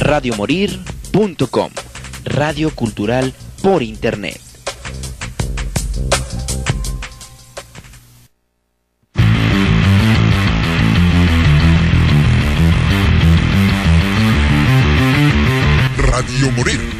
radiomorir.com, radio cultural por internet. Radio Morir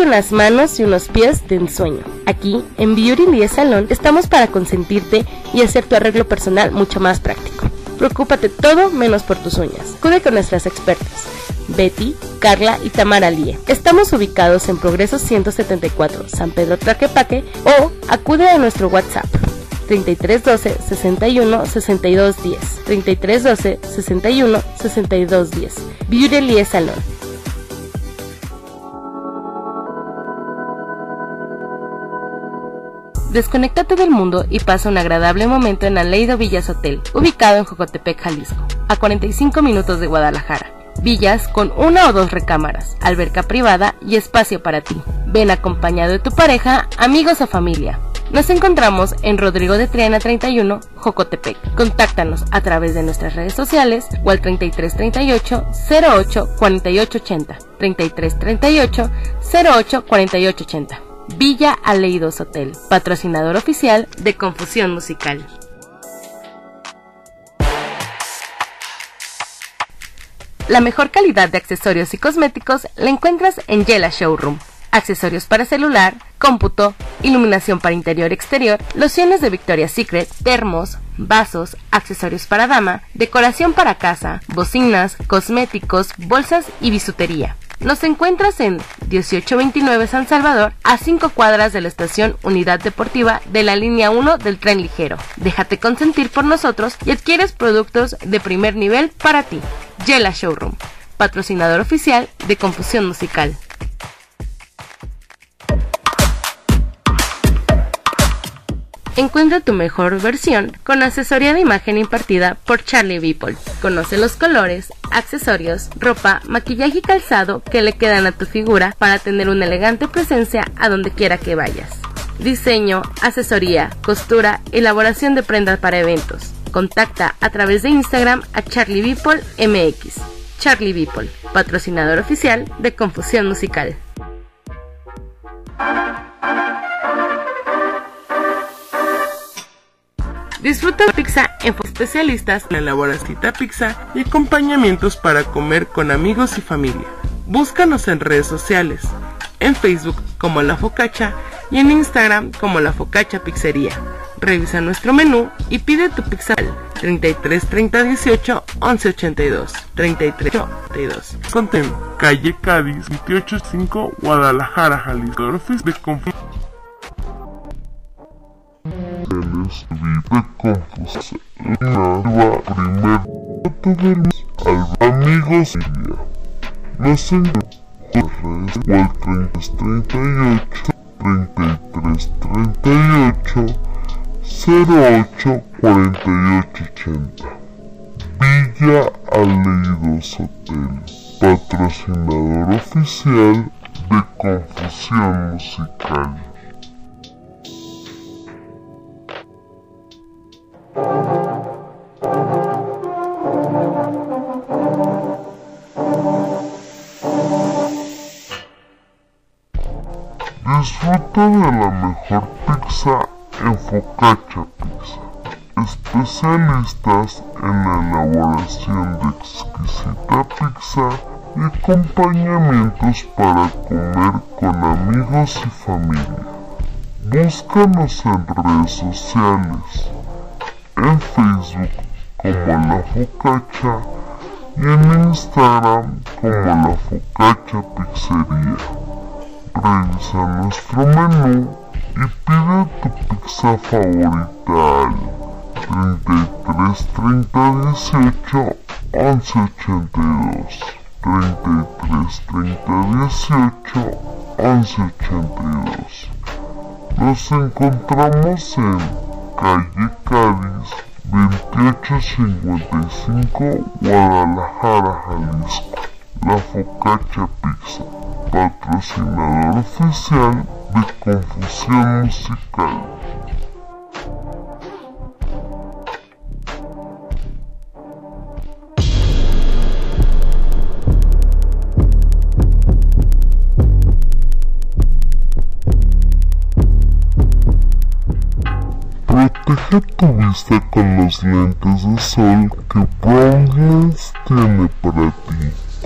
Luce unas manos y unos pies de ensueño. Aquí, en Beauty 10 Salón, estamos para consentirte y hacer tu arreglo personal mucho más práctico. Preocúpate todo menos por tus uñas. Cuide con nuestras expertas. Betty, Carla y Tamara Lie. Estamos ubicados en Progreso 174, San Pedro Traquepaque o acude a nuestro WhatsApp 3312 61 62 10 3312 61 62 10 Beauty Lie Salón Desconéctate del mundo y pasa un agradable momento en Aleido Villas Hotel, ubicado en Jocotepec, Jalisco, a 45 minutos de Guadalajara. Villas con una o dos recámaras, alberca privada y espacio para ti. Ven acompañado de tu pareja, amigos o familia. Nos encontramos en Rodrigo de Triana 31, Jocotepec. Contáctanos a través de nuestras redes sociales o al 3338 08 4880. 3338 08 4880. Villa Aleidos Hotel, patrocinador oficial de Confusión Musical. La mejor calidad de accesorios y cosméticos la encuentras en Yela Showroom. Accesorios para celular, cómputo, iluminación para interior exterior, lociones de Victoria's Secret, termos, vasos, accesorios para dama, decoración para casa, bocinas, cosméticos, bolsas y bisutería. Nos encuentras en 1829 San Salvador, a 5 cuadras de la estación Unidad Deportiva de la línea 1 del tren ligero. Déjate consentir por nosotros y adquieres productos de primer nivel para ti. Yela Showroom, patrocinador oficial de Confusión Musical. Encuentra tu mejor versión con asesoría de imagen impartida por Charlie Beeple. Conoce los colores, accesorios, ropa, maquillaje y calzado que le quedan a tu figura para tener una elegante presencia a donde quiera que vayas. Diseño, asesoría, costura, elaboración de prendas para eventos. Contacta a través de Instagram a Charlie Beeple MX. Charlie Beeple, patrocinador oficial de Confusión Musical. Disfruta pizza en especialistas en elaboración pizza y acompañamientos para comer con amigos y familia. Búscanos en redes sociales, en Facebook como La Focacha y en Instagram como La Focacha Pizzería. Revisa nuestro menú y pide tu pizza al 33 30 18 11 82 33 82 Contén, calle Cádiz 285 Guadalajara, Jalisco. de vive confusión. Nueva primer todos al amigos Nos encontramos o al 3338 3338 08 48 80 Villa Aleidos Hotel patrocinador oficial de Confusión Musical La mejor pizza en Focaccia Pizza. Especialistas en la elaboración de exquisita pizza y acompañamientos para comer con amigos y familia. Búscanos en redes sociales, en Facebook como La Focaccia y en Instagram como La Focaccia Pizzería. Revisa nuestro menú y pide tu pizza favorita. Al 33 30 18 11 82 33 30 18 11 82 Nos encontramos en calle Cádiz 2855 Guadalajara, Jalisco. La Focacha Pizza, patrocinador oficial de Confusión Musical. Protege tu vista con los lentes de sol que Brownlands tiene para ti.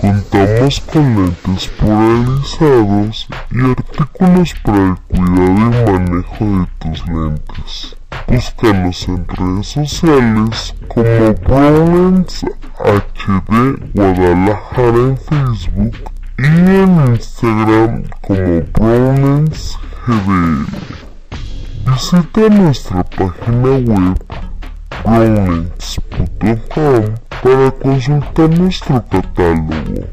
Contamos con lentes polarizados y artículos para el cuidado y manejo de tus lentes. Búscanos en redes sociales como Brownlands HD Guadalajara en Facebook y en Instagram como Brownlands GDL. Visita nuestra página web brownlands.com para consultar nuestro catálogo.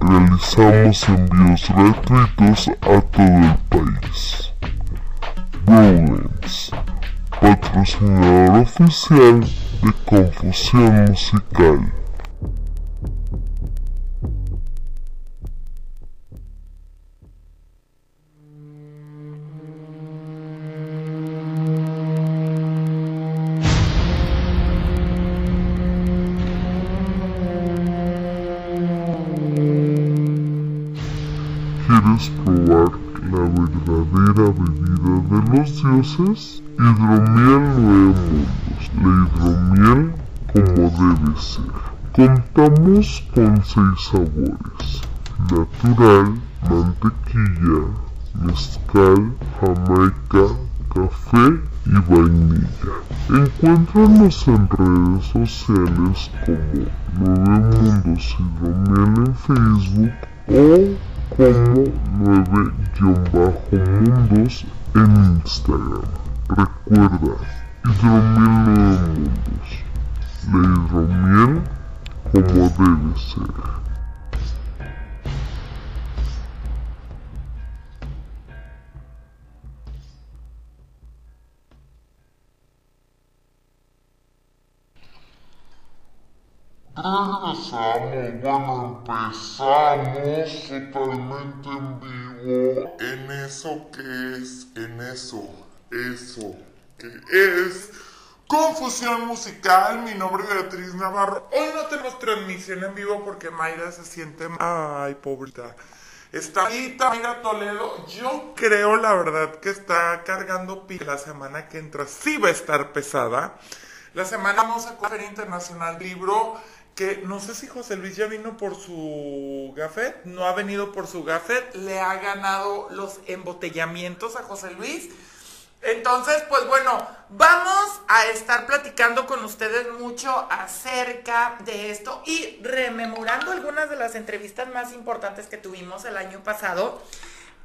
Realizamos envíos gratuitos a todo el país. Brownlands, patrocinador oficial de Confusión Musical. Dioses? Hidromiel Nueve Mundos, la hidromiel como debe ser. Contamos con seis sabores, natural, mantequilla, mezcal, jamaica, café y vainilla. Encuéntranos en redes sociales como Nueve Mundos Hidromiel en Facebook o como 9-mundos en Instagram. Recuerda, hidromiel 9 mundos. La hidromiel como debe ser. Regresamos, bueno, empezamos totalmente en vivo. En eso que es, en eso, eso que es confusión musical. Mi nombre es Beatriz Navarro. Hoy no tenemos transmisión en vivo porque Mayra se siente. Ay, pobrita. Está ahí Mayra Toledo. Yo creo, la verdad, que está cargando pila la semana que entra. Sí va a estar pesada. La semana vamos a Feria Internacional Libro que no sé si José Luis ya vino por su gafet, no ha venido por su gafet, le ha ganado los embotellamientos a José Luis. Entonces, pues bueno, vamos a estar platicando con ustedes mucho acerca de esto y rememorando algunas de las entrevistas más importantes que tuvimos el año pasado.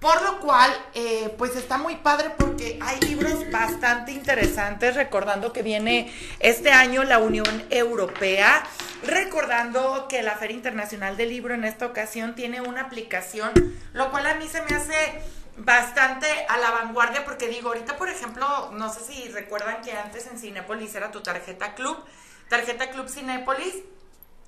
Por lo cual, eh, pues está muy padre porque hay libros bastante interesantes, recordando que viene este año la Unión Europea, recordando que la Feria Internacional del Libro en esta ocasión tiene una aplicación, lo cual a mí se me hace bastante a la vanguardia porque digo, ahorita por ejemplo, no sé si recuerdan que antes en Cinépolis era tu tarjeta club, tarjeta club Cinépolis,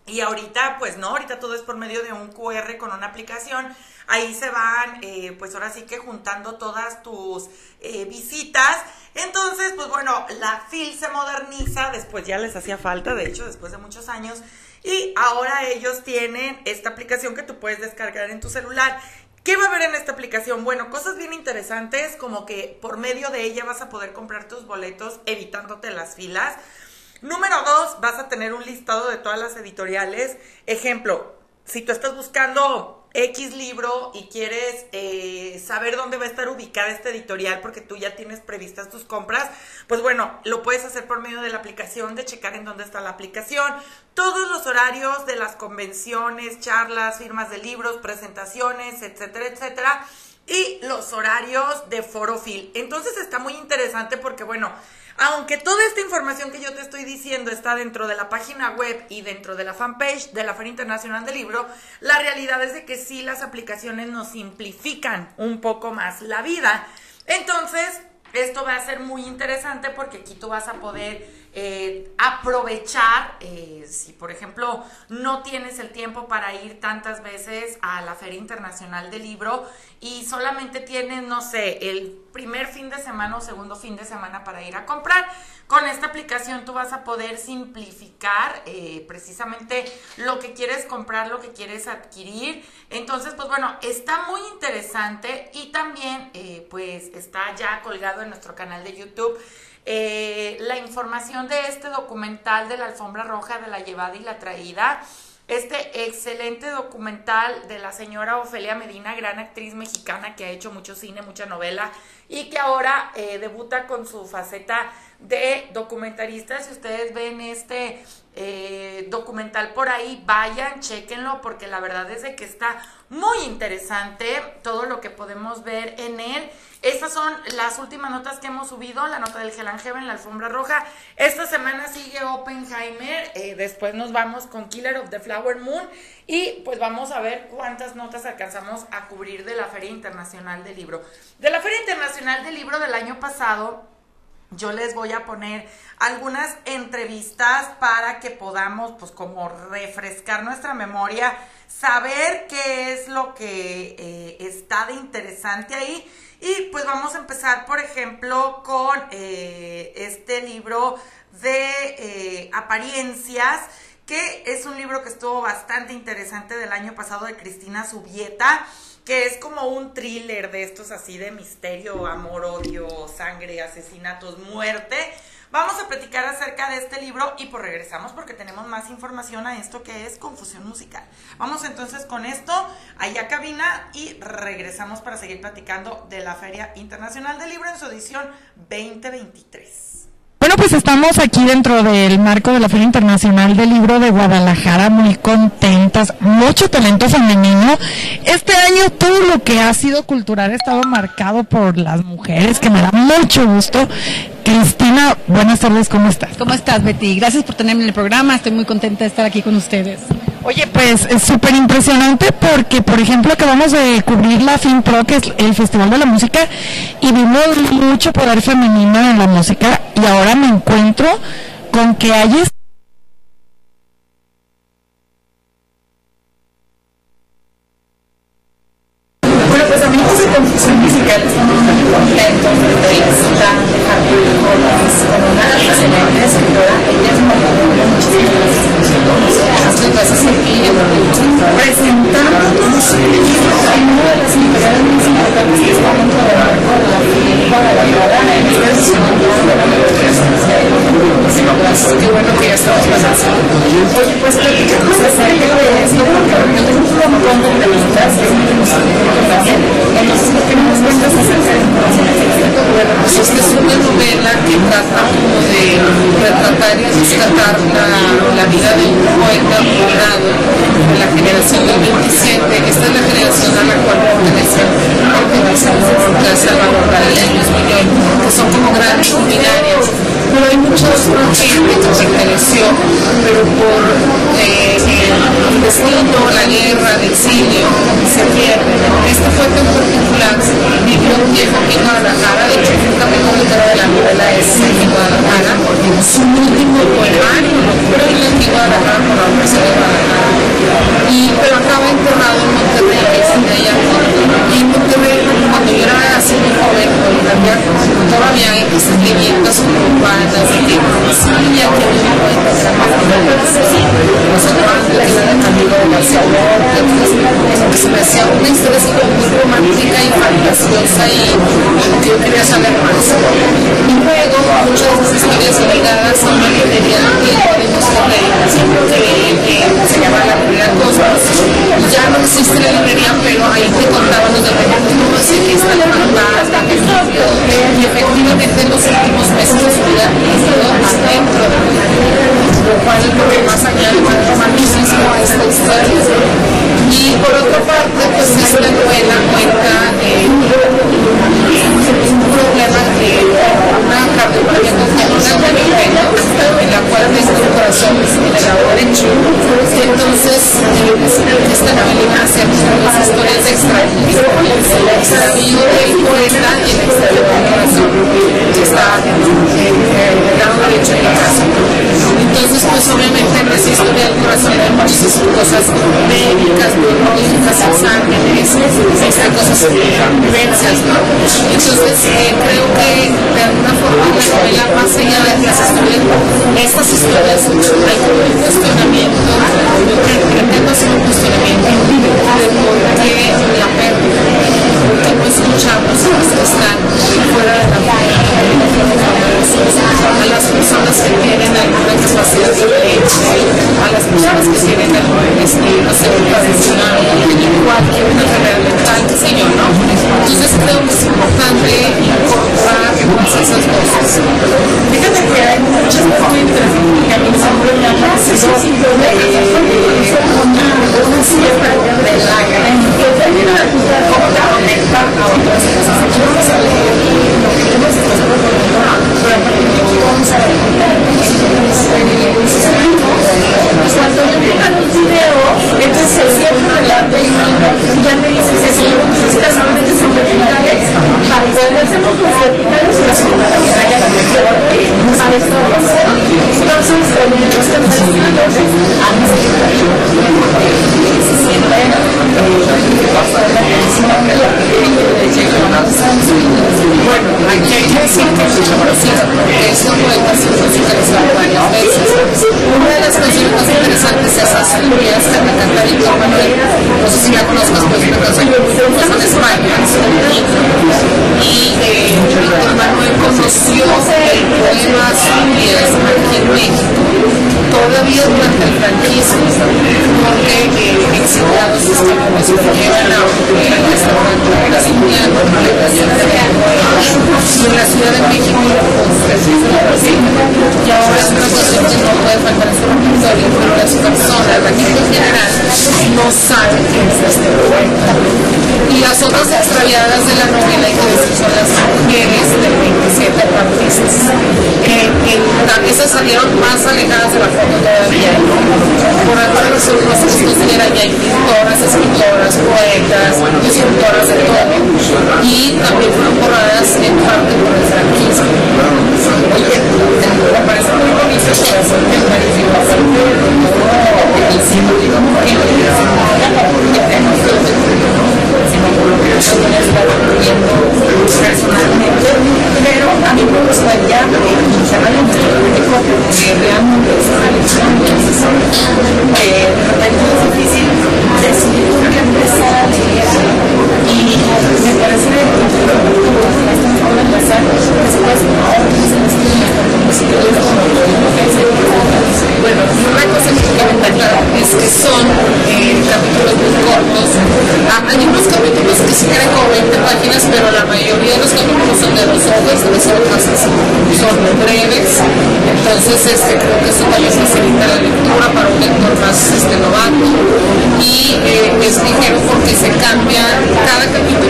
y ahorita, pues no, ahorita todo es por medio de un QR con una aplicación. Ahí se van, eh, pues ahora sí que juntando todas tus eh, visitas. Entonces, pues bueno, la FIL se moderniza, después ya les hacía falta, de hecho, después de muchos años. Y ahora ellos tienen esta aplicación que tú puedes descargar en tu celular. ¿Qué va a haber en esta aplicación? Bueno, cosas bien interesantes, como que por medio de ella vas a poder comprar tus boletos evitándote las filas. Número dos, vas a tener un listado de todas las editoriales. Ejemplo, si tú estás buscando X libro y quieres eh, saber dónde va a estar ubicada esta editorial porque tú ya tienes previstas tus compras, pues bueno, lo puedes hacer por medio de la aplicación, de checar en dónde está la aplicación, todos los horarios de las convenciones, charlas, firmas de libros, presentaciones, etcétera, etcétera. y los horarios de Forofil. Entonces está muy interesante porque, bueno, aunque toda esta información que yo te estoy diciendo está dentro de la página web y dentro de la fanpage de la Feria Internacional del Libro, la realidad es de que sí las aplicaciones nos simplifican un poco más la vida. Entonces, esto va a ser muy interesante porque aquí tú vas a poder eh, aprovechar, eh, si por ejemplo no tienes el tiempo para ir tantas veces a la Feria Internacional del Libro y solamente tienes, no sé, el primer fin de semana o segundo fin de semana para ir a comprar, con esta aplicación tú vas a poder simplificar eh, precisamente lo que quieres comprar, lo que quieres adquirir. Entonces, pues bueno, está muy interesante y también pues está ya colgado en nuestro canal de YouTube eh, la información de este documental de la alfombra roja de la llevada y la traída. Este excelente documental de la señora Ofelia Medina, gran actriz mexicana que ha hecho mucho cine, mucha novela y que ahora eh, debuta con su faceta de documentarista. Si ustedes ven este eh, documental por ahí, vayan, chequenlo, porque la verdad es de que está muy interesante todo lo que podemos ver en él. Estas son las últimas notas que hemos subido, la nota del Hell Heaven, la alfombra roja. Esta semana sigue Oppenheimer, eh, después nos vamos con Killer of the Flower Moon y pues vamos a ver cuántas notas alcanzamos a cubrir de la Feria Internacional del Libro. De la Feria Internacional del Libro del año pasado, yo les voy a poner algunas entrevistas para que podamos, pues, como refrescar nuestra memoria, saber qué es lo que eh, está de interesante ahí. Y pues vamos a empezar, por ejemplo, con eh, este libro de eh, apariencias que es un libro que estuvo bastante interesante del año pasado de Cristina Subieta que es como un thriller de estos así de misterio, amor, odio, sangre, asesinatos, muerte. Vamos a platicar acerca de este libro y pues regresamos porque tenemos más información a esto que es confusión musical. Vamos entonces con esto allá cabina y regresamos para seguir platicando de la Feria Internacional del Libro en su edición 2023. Bueno, pues estamos aquí dentro del marco de la Feria Internacional del Libro de Guadalajara, muy contentas, mucho talento femenino. Este año todo lo que ha sido cultural ha estado marcado por las mujeres, que me da mucho gusto. Cristina, buenas tardes, ¿cómo estás? ¿Cómo estás, Betty? Gracias por tenerme en el programa, estoy muy contenta de estar aquí con ustedes. Oye, pues es súper impresionante porque, por ejemplo, acabamos de cubrir la FinPro, que es el Festival de la Música, y vimos mucho poder femenino en la música, y ahora me encuentro con que hay Oye, pues interesantes que complementar a pues yo video, entonces se ya me dices solamente son para poder hacer las a esto entonces los cantantes a mí se siente bueno, aquí hay que decir que es conocida porque esta poeta ha sido musicalizada varias veces. Una de las canciones más interesantes es Asturias, que. No si la conozcas, pues España. Y conoció el poema Asturias aquí en México, todavía durante el franquismo, porque eh, exiliados españoles llegan a un restaurante brasileño en la Ciudad de México y ahora es una cuestión que no puede faltar en su repertorio, pero las no saben este poeta. Y las otras extraviadas de la novela, hay que son las mujeres del 27 artistas. Eh, eh, esas salieron más alejadas de la foto todavía. Por alguna razón no se consideran ya hay pintoras, escritoras, poetas, escritoras de todo. Y también fueron borradas en parte por el franquismo. Que que es difícil decidir empezar a leer me parece bueno, una cosa que fundamental es que son eh, capítulos muy cortos. Ah, hay unos capítulos que sí creen como 20 páginas, pero la mayoría de los capítulos son de dos hojas, de dos hojas son breves. Entonces, este, creo que eso también facilita la lectura para un lector más este, novato. Y eh, es ligero porque se cambia, cada человека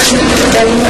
Gracias.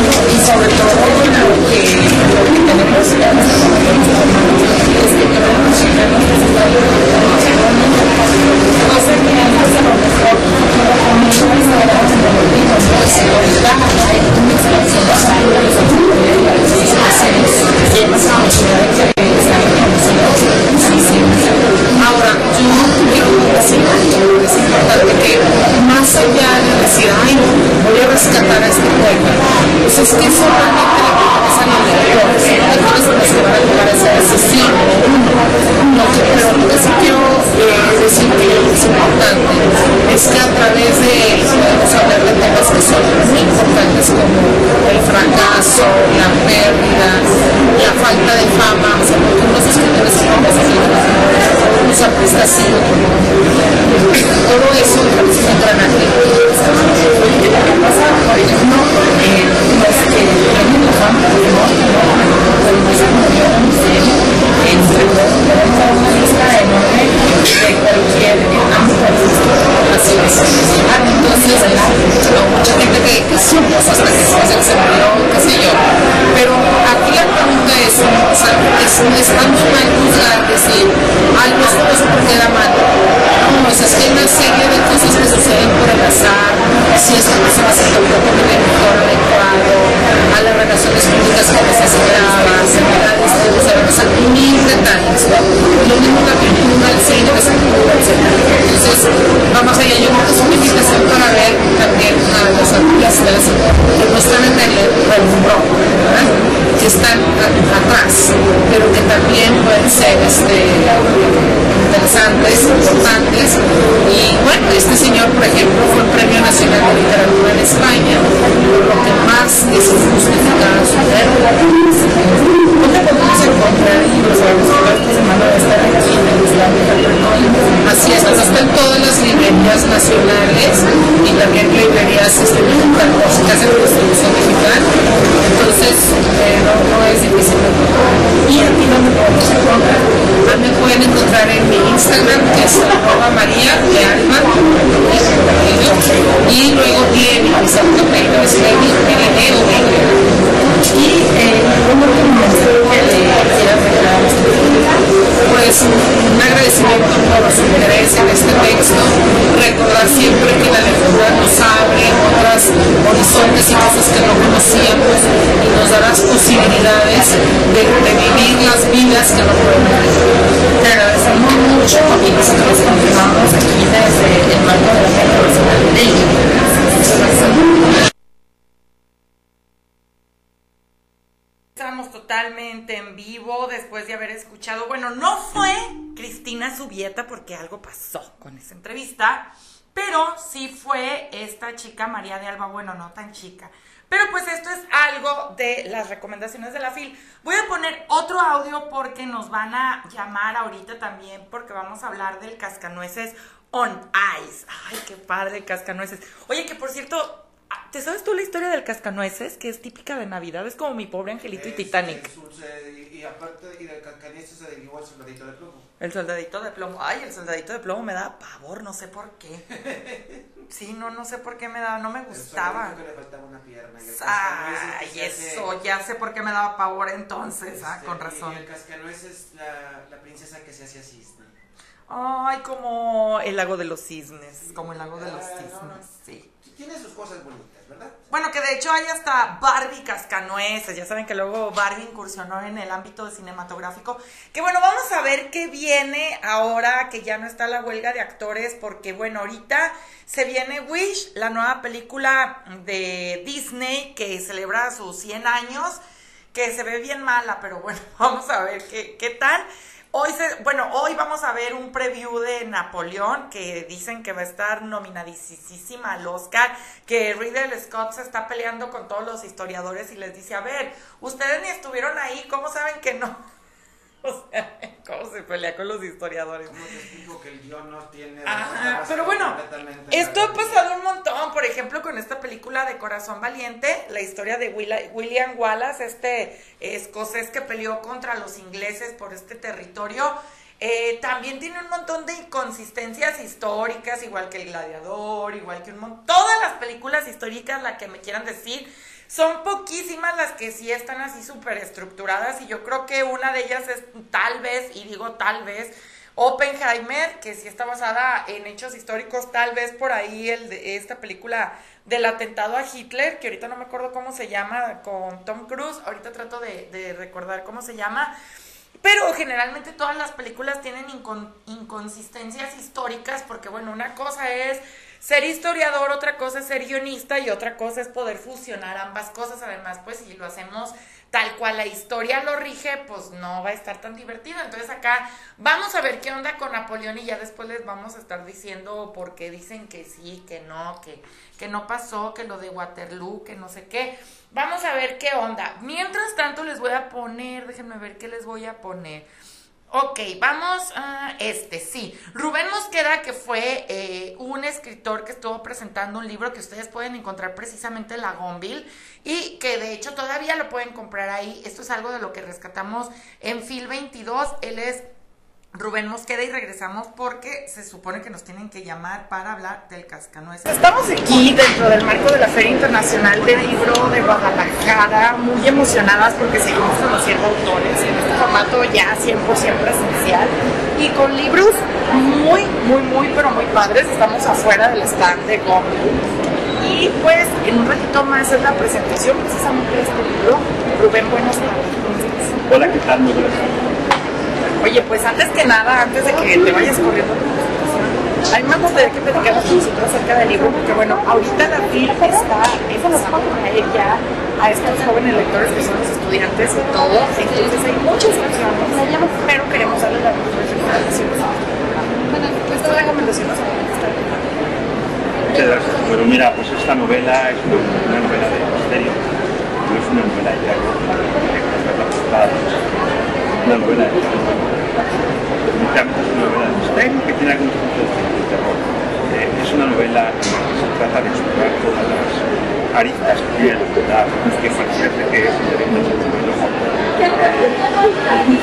Es, es tan mal juzgar decir ay no esto no es porque era malo no o sea es que hay una serie de cosas que suceden por el azar si esta persona se tocó con el mejor adecuado a las relaciones públicas que necesitaba enfermedades o sea mil detalles ¿no? lo mismo la pintura el cine la escultura etc entonces vamos allá yo creo que una invitación para ver también a los artistas que no están en el ¿verdad? que están atrás pero que también pueden ser este interesantes, importantes y bueno, este señor por ejemplo fue el Premio Nacional de Literatura en España lo que más es justificado su ¿Dónde a en Así es, está en todas las librerías nacionales y también librerías este, tecnológicas de distribución digital. Entonces, eh, no, no, es difícil encontrar. ¿Y aquí dónde podemos encontrar? Ah, me pueden encontrar en mi Instagram, que es arroba maría de alma, y luego Lenny, mi segundo apellido es Lenny, L-E o Y, eh, ¿cómo te pues un agradecimiento por su interés en este texto, recordar siempre que la lectura nos abre otras horizontes y cosas que no conocíamos y nos da las posibilidades de, vivir las vidas que no vivir. Te agradecemos mucho y nosotros continuamos aquí desde el marco de la Feria Nacional de Muchas gracias. Estamos en vivo después de haber escuchado, bueno, no fue Cristina Subieta porque algo pasó con esa entrevista, pero sí fue esta chica María de Alba, bueno, no tan chica. Pero pues esto es algo de las recomendaciones de la FIL. Voy a poner otro audio porque nos van a llamar ahorita también porque vamos a hablar del cascanueces on ice. Ay, qué padre cascanueces. Oye, que por cierto, ¿Te sabes tú la historia del cascanueces? Que es típica de Navidad. Es como mi pobre angelito y Titanic. y, y, aparte y del cascanueces se derivó el soldadito de plomo. El soldadito de plomo. Ay, el soldadito de plomo me da pavor, no sé por qué. Sí, no, no sé por qué me daba, no me gustaba. Que le faltaba una pierna. Y el Ay, eso, hace... ya sé por qué me daba pavor entonces. Este, ah, con razón. Y el cascanueces es la, la princesa que se hacía cisne. Ay, como el lago de los cisnes, como el lago de los cisnes, sí. Tiene sus cosas bonitas, ¿verdad? Bueno, que de hecho hay hasta Barbie cascanueces, ya saben que luego Barbie incursionó en el ámbito cinematográfico. Que bueno, vamos a ver qué viene ahora que ya no está la huelga de actores, porque bueno, ahorita se viene Wish, la nueva película de Disney que celebra sus 100 años, que se ve bien mala, pero bueno, vamos a ver qué, qué tal. Hoy se, bueno, hoy vamos a ver un preview de Napoleón que dicen que va a estar nominadísima al Oscar, que Ridley Scott se está peleando con todos los historiadores y les dice, a ver, ustedes ni estuvieron ahí, ¿cómo saben que no? O sea, ¿cómo se pelea con los historiadores? ¿Cómo te explico que el guion no tiene... Ajá, pero bueno, esto ha pasado un montón, por ejemplo, con esta película de Corazón Valiente, la historia de William Wallace, este escocés que peleó contra los ingleses por este territorio, eh, también tiene un montón de inconsistencias históricas, igual que El Gladiador, igual que un montón... Todas las películas históricas, la que me quieran decir son poquísimas las que sí están así súper estructuradas y yo creo que una de ellas es tal vez, y digo tal vez, Oppenheimer, que sí está basada en hechos históricos, tal vez por ahí esta película del atentado a Hitler, que ahorita no me acuerdo cómo se llama, con Tom Cruise, ahorita trato de, recordar cómo se llama, pero generalmente todas las películas tienen incon inconsistencias históricas porque, bueno, una cosa es ser historiador, otra cosa es ser guionista y otra cosa es poder fusionar ambas cosas. Además, pues si lo hacemos tal cual la historia lo rige, pues no va a estar tan divertido. Entonces acá vamos a ver qué onda con Napoleón y ya después les vamos a estar diciendo por qué dicen que sí, que no, que, que no pasó, que lo de Waterloo, que no sé qué. Vamos a ver qué onda. Mientras tanto les voy a poner, déjenme ver qué les voy a poner. Ok, vamos a este, sí. Rubén Mosqueda, que fue eh, un escritor que estuvo presentando un libro que ustedes pueden encontrar precisamente en la Gonville y que de hecho todavía lo pueden comprar ahí. Esto es algo de lo que rescatamos en Fil 22. Él es Rubén Mosqueda y regresamos porque se supone que nos tienen que llamar para hablar del cascanueces. Estamos aquí dentro del marco de la Feria Internacional del Libro de Guadalajara, muy emocionadas porque seguimos conociendo autores en este formato ya 100% presencial y con libros muy, muy, muy, pero muy padres. Estamos afuera del stand de Goblin. Y pues en un ratito más es la presentación precisamente de este libro. Rubén, buenas tardes. Hola, ¿qué tal? Muy buenas tardes. Oye, pues antes que nada, antes de que te vayas corriendo la presentación, a mí me que platicaras con nosotros acerca del libro, porque bueno, ahorita la FIL está empezando a ya a estos jóvenes lectores que son los estudiantes y todo, entonces hay muchas opciones, pero queremos darles las recomendaciones. Bueno, pues las recomendaciones Muchas gracias. Bueno, mira, pues esta novela es una, una novela de misterio, no es una novela de diario, una novela de definitivamente es una novela de misterio que tiene algunos puntos de terror. Eh, es una novela en la que se trata de explorar todas las aristas que tiene la verdad que parece que es el sentimiento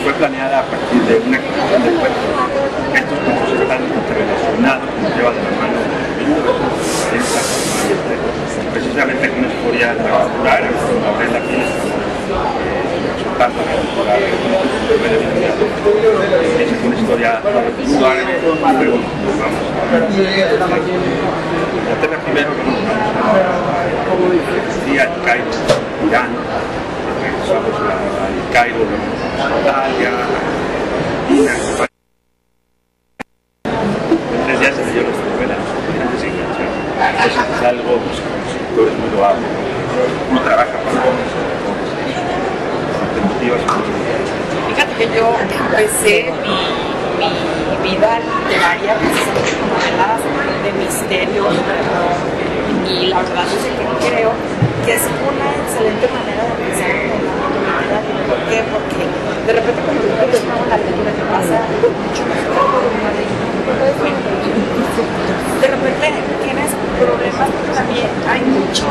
Fue planeada a partir de una construcción de cuentos. Estos cuentos están interrelacionados, nos llevan de la mano precisamente con una historia particular, una novela que resultando es una historia pero vamos a tener primero el Cairo, Irán, regresamos al Cairo, Italia, tres días se leyó nuestra novela, entonces es algo pues, escritores muy loable, uno trabaja para Fíjate que yo empecé mi, mi vida literaria con novelas de misterio, y la verdad es que creo que es una excelente manera de empezar con la. ¿Por qué? Porque de repente cuando tú ves una lectura te pasa mucho una de repente tienes problemas porque también hay muchos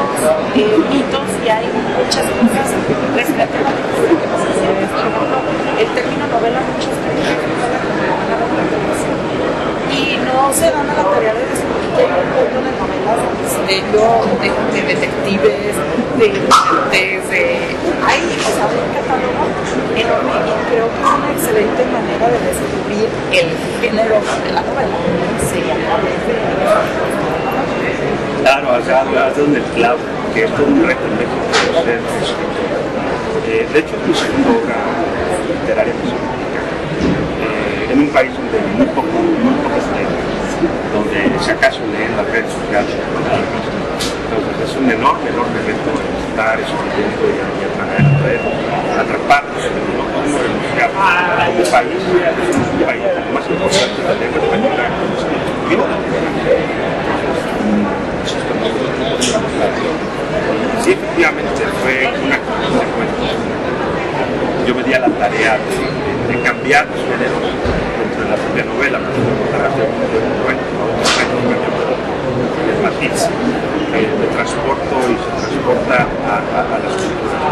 eh, mitos y hay muchas cosas respecto a la el término novela muchos creen de y no se dan a la tarea de descubrir que hay un montón de novelas de misterio, de, de detectives, de muertes, de... Hay, o sea, un catálogo enorme y creo que es una excelente manera de descubrir el género de la novela. Sería a través de... Claro, dado en el clavo, que es un reto escritor. Eh, de hecho, es mi segunda obra literaria publica. Eh, en un país donde muy poco, muy donde si acaso leen las redes sociales, entonces es un enorme, enorme reto estar escribiendo y, y atraer, atraparnos de los gatos. Como país, un país más importante de la lengua española, Sí, efectivamente fue una consecuencia. Yo me di a la tarea de, de, cambiar los géneros dentro de la propia novela, el matiz, que me transporto y se transporta a, a, las culturas.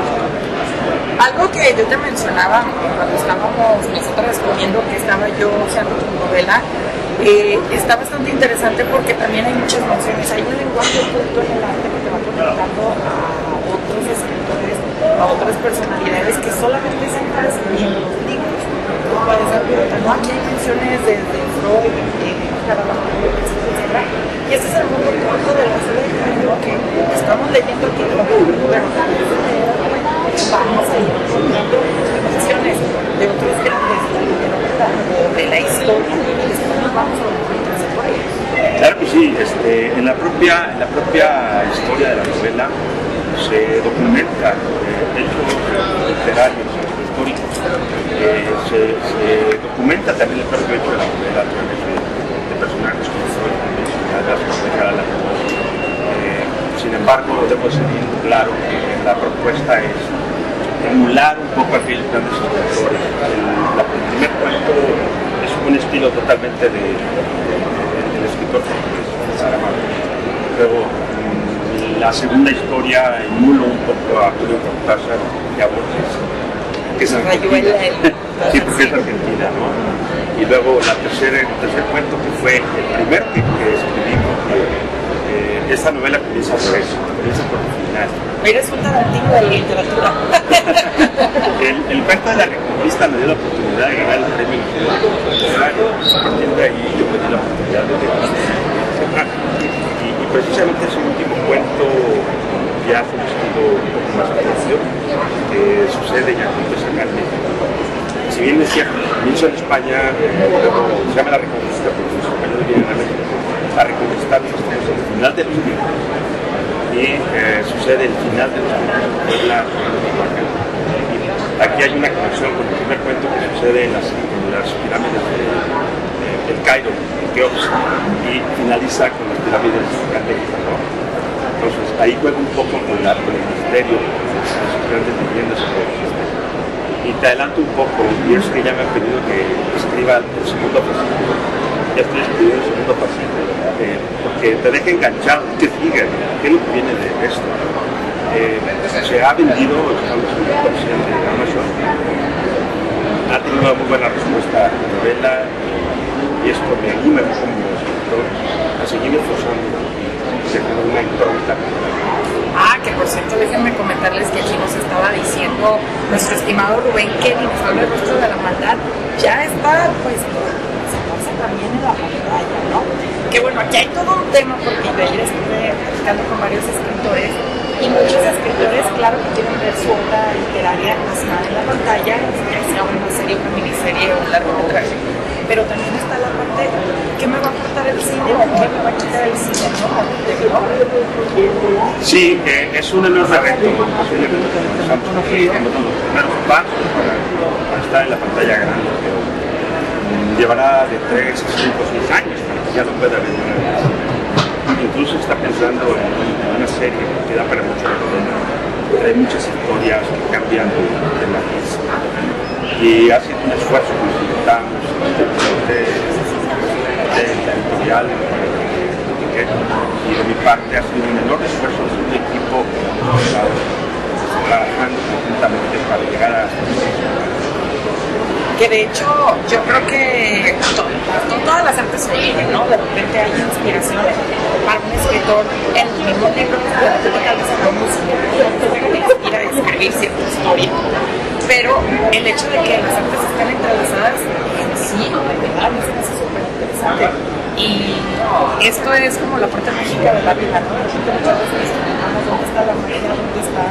Algo que yo te mencionaba cuando estábamos nosotros comiendo que estaba yo usando tu novela, eh, está bastante interesante porque también hay muchas menciones. Hay un lenguaje oculto en el arte que te va conectando a otros escritores, a otras personalidades que solamente se encuentran en los libros. ¿no? Aquí hay menciones desde Freud. Y este es el mundo oculto de la serie que estamos leyendo aquí, pero vamos a ir encontrando menciones de otros grandes de la historia Claro que sí, este, en, la propia, en la propia historia de la novela se documenta eh, hechos literarios, históricos, eh, se, documenta también el propio hecho de la novela a través de, de personajes como Freud, como la eh, Sin embargo, debo ser claro que la propuesta es emular un poco aquellos grandes escritores. El, la- el primer cuento es un estilo totalmente de, de- del escritor portugués, Saramago. Luego, mm, la segunda historia emulo un poco a Julio Cortázar y a Borges, que es argentina. Sí, porque es argentina, ¿no? Y luego la tercera, el tercer cuento que fue el primero que, que escribimos, eh, esta novela comienza por eso, comienza por el final. Eres un tarantino de literatura. El, el cuento de la Reconquista me dio la oportunidad de ganar el premio. A partir de ahí yo me di la oportunidad de y, y precisamente ese último cuento ya hace un poco más propio que sucede ya acá en México. Si bien es cierto, en España, se llama la Reconquista porque los españoles vienen a México a reconquistar los estados al final de los tiempos y eh, sucede el final de los tiempos Puebla, Aquí hay una conexión con el primer cuento que sucede en las, pirámides de, de- del Cairo, en Keops, y finaliza con las pirámides de México, ¿no? Entonces ahí juega un poco con, con el misterio, con las grandes el misterio. Y te adelanto un poco, y es que ya me han pedido que escriba el segundo fascículo. Ya estoy escribiendo el segundo fascículo, eh, porque te deja enganchado, que sigue, qué es lo que viene de esto. Eh, se ha vendido, en la versión de Amazon, ha tenido una muy buena respuesta a la novela y esto me anima como escritor a seguir esforzando y ser una impronta. Ah, que por cierto, déjenme comentarles que aquí nos estaba diciendo nuestro estimado Rubén que el infable rostro de la maldad ya está, pues, se pasa también en la pantalla, ¿no? Que bueno, aquí hay todo un tema porque ayer estuve platicando con varios escritores y muchos escritores, claro que quieren ver su obra literaria plasmada en la pantalla, ya sea una serie, una miniserie o un largometraje. Pero también está la parte, ¿qué me va a aportar el cine? ¿Qué me va a quitar el cine? Sí, eh, es un enorme reto, pasos para, para estar en la pantalla grande, llevará de 3 a 5 6 años para que ya lo pueda ver. Incluso está pensando en, una serie que da para mucho la novela, trae muchas historias que cambian de, de matiz. Y ha sido un esfuerzo que nos invitamos de, de la que y de mi parte ha sido un enorme esfuerzo de un equipo trabajando conjuntamente para llegar a que de hecho yo creo que to- to- todas las artes se ¿no? De repente hay inspiración para un escritor en el mismo libro, repente tal vez la música, que inspira a escribir cierta historia. Pero el hecho de que las artes estén entrelazadas en sí, verdad, me parece súper interesante. Y esto es como la parte mágica de la vida, ¿no? Muchas veces nos preguntamos dónde está la magia, dónde está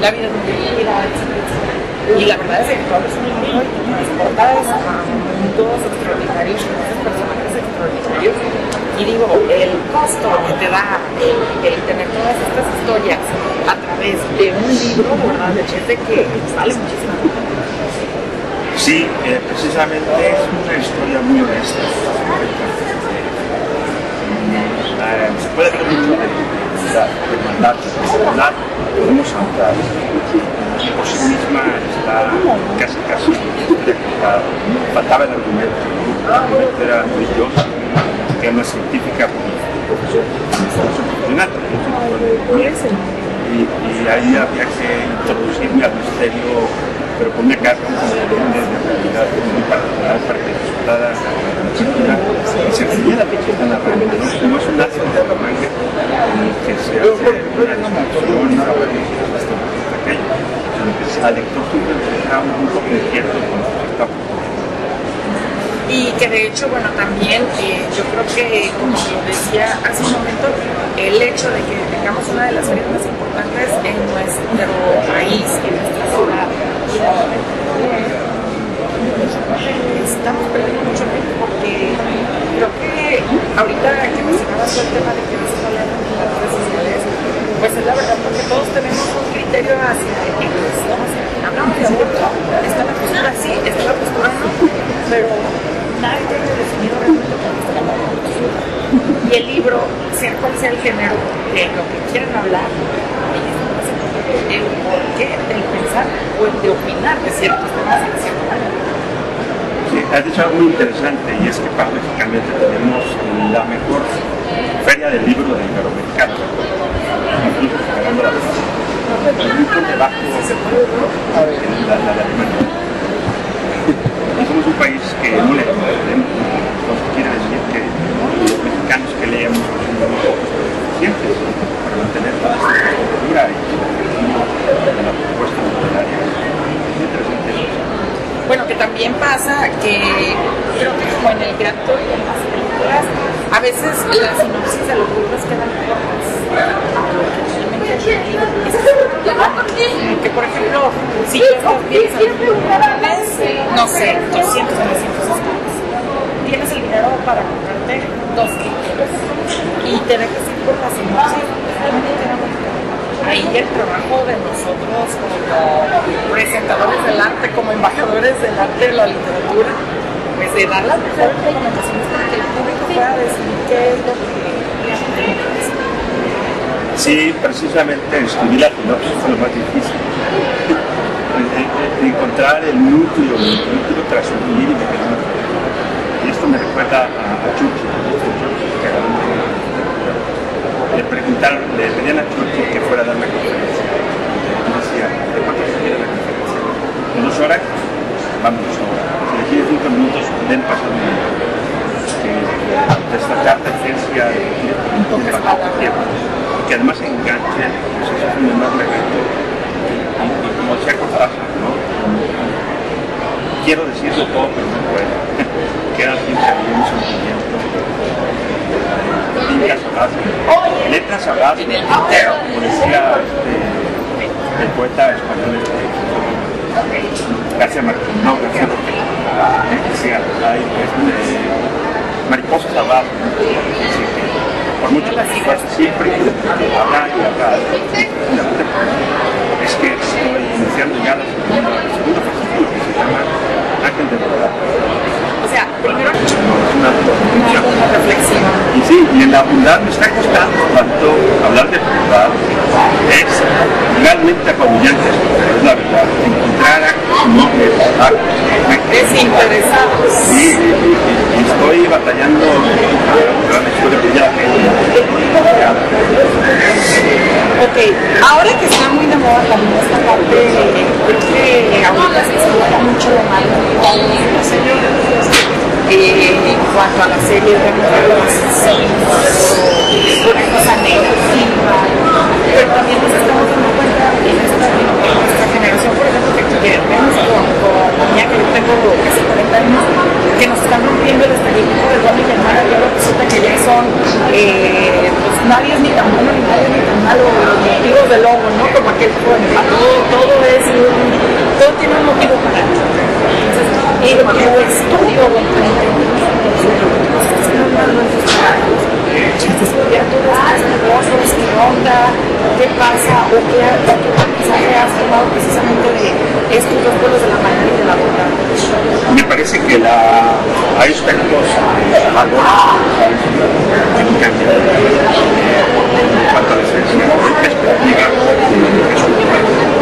la vida de mi vida, etcétera, etcétera. Y la verdad es que tú abres un libro y tienes portadas a mundos extraordinarios, conoces personajes extraordinarios. Y digo, el costo que te da el, tener todas estas historias a través de un libro, de verdad, es de que vale muchísimo. Sí, eh, precisamente es una historia muy honesta. Eh, se puede ver mucho de dignidad, de maldad, de maldad podemos hablar. Por sí misma está casi casi. Faltaba el argumento. El argumento era yo, que es una científica y, y ahí había que introducirme al misterio, pero con una carga un componente de realidad muy particular para que resultara y se pudiera narrando. ¿no? No es un acto de manga en el que se hace una descripción, siempre le deja un poco inquieto con respecto a Y que de hecho, bueno, también eh, yo creo que, como lo decía hace un momento, el hecho de que tengamos una de las ferias más importantes en nuestro país, en nuestra ciudad, estamos perdiendo mucho tiempo porque creo que ahorita que mencionabas el tema de que no se hablar de las redes sociales, pues es la verdad porque todos tenemos un criterio hacia X, ¿no? O sea, hablamos de aborto, está la postura sí, está la postura no, pero nadie tiene definido realmente la postura. Y el libro, sea cual sea el género, de lo que quieran hablar, el por qué del pensar o el de opinar de ciertos temas. Sí, has dicho algo muy interesante y es que paradójicamente tenemos la mejor feria del libro de Iberoamericano. La la, la, la somos un país que lo que quiere decir que los mexicanos que leemos pero suficientes para mantener esta cultura y la propuesta literaria. Muy interesante. Bueno, que también pasa que creo que como en el teatro y en las películas, a veces las sinopsis de los libros quedan cortas. Que por ejemplo, si a no sé, 200 o 300 escalas, tienes el dinero para comprarte dos libros y te dejas ir por la sinopsis, realmente queda muy caro ahí el trabajo de nosotros como presentadores del arte, como embajadores del arte de la literatura, pues de dar las mejores recomendaciones para que el público pueda decidir qué es lo que Sí, precisamente escribir la sinopsis fue lo más difícil. Encontrar el núcleo, el núcleo me quedó una Y esto me recuerda a, a Chuchi, que era un le preguntaron, pedían a Churchill que fuera a dar una conferencia. Y decía, ¿de cuánto se quiere la conferencia? ¿De dos horas? Vamos dos. Si le cinco minutos, ven pasando un minuto. Destacar la esencia de bastante tiempo. Que además enganche, pues eso es un enorme reto. Y, y como decía Cortázar, ¿no? Quiero decirlo todo, pero no puedo. Queda siempre ahí un sentimiento letras abrazos, letras abrazos, como decía este, el poeta español este, García Martín, no, García Martín, decía, hay este, mariposas abrazos, por mucho que siempre habrá y habrá, es que estoy iniciando ya la segunda, el segundo fascículo que se llama Ángel de verdad. O sea, primero una, reflexión. Y sí, y en la bondad me está costando tanto hablar de bondad, es realmente apabullante, es la verdad, encontrar actos desinteresados. Sí, estoy batallando historia Ok, ahora que está muy de moda también esta parte, creo que ahorita se explota mucho lo malo eh, en cuanto a la serie de mujeres una cosa negativa, pero también nos estamos dando cuenta en esta, en nuestra generación, por ejemplo, que, que vemos con, con ya que yo tengo casi 40 años, que nos están rompiendo el estereotipo del bueno y el malo, y ahora resulta que ya son, eh, pues nadie es ni tan bueno ni nadie es ni tan malo, los motivos del lobo, ¿no? Como aquel todo, todo es todo tiene un motivo para entonces, el estudio estudiar todos estos negocios, qué onda, qué pasa o qué, qué aprendizaje has tomado precisamente de estos dos pueblos de la mañana y de la. Me parece que la, hay aspectos que a la de su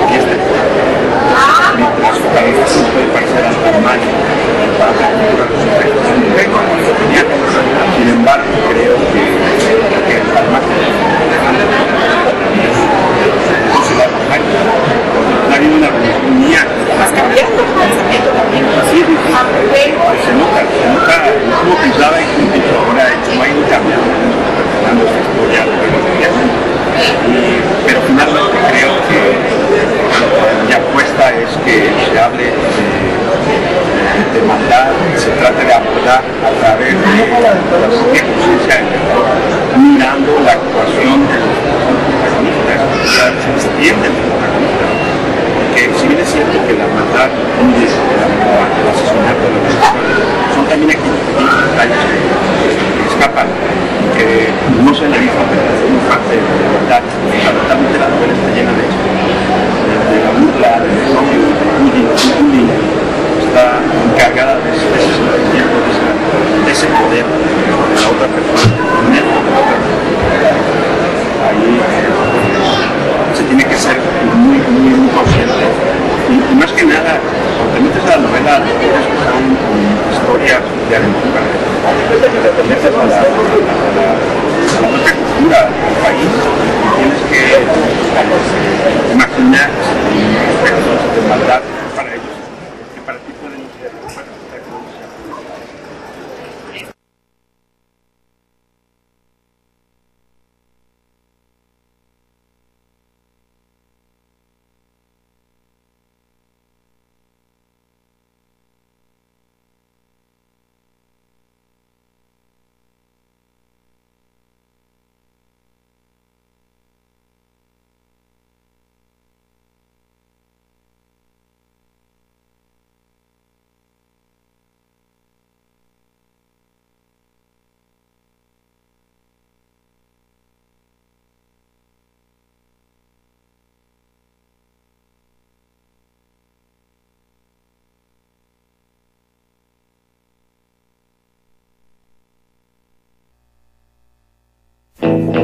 y este mientras puede parecer algo mal para la cultura de los efectos sin embargo creo que, que además ha habido una armonía Has cambiado tu pensamiento también. Sí, sí, sí. Se nota, se nota, como pensaba y ahora como ha ido cambiando, dando esa historia y, pero finalmente creo que mi apuesta es que se hable de, de maldad, se trate de abordar a través de la conciencia mirando la actuación de los protagonistas, se extiende protagonista porque si bien es cierto que la maldad el, asesinato, la violación, son también aquellos pequeños detalles que escapan, que no se analizan, pero son parte de la verdad. Lamentablemente la novela está llena de eso, de, de la burla, del odio, está encargada de ese, de poder de la otra persona, de la otra persona. Ahí eh, se tiene que ser muy, muy, muy consciente. Y, más que nada, cuando te a la novela, son historias de aventura, te metes a la, a la, a la otra cultura del país, tienes que imaginar maldad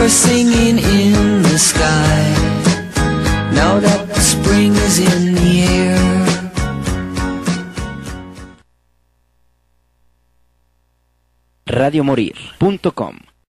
Are singing in the sky. Now that the spring is in the air. radiomorir.com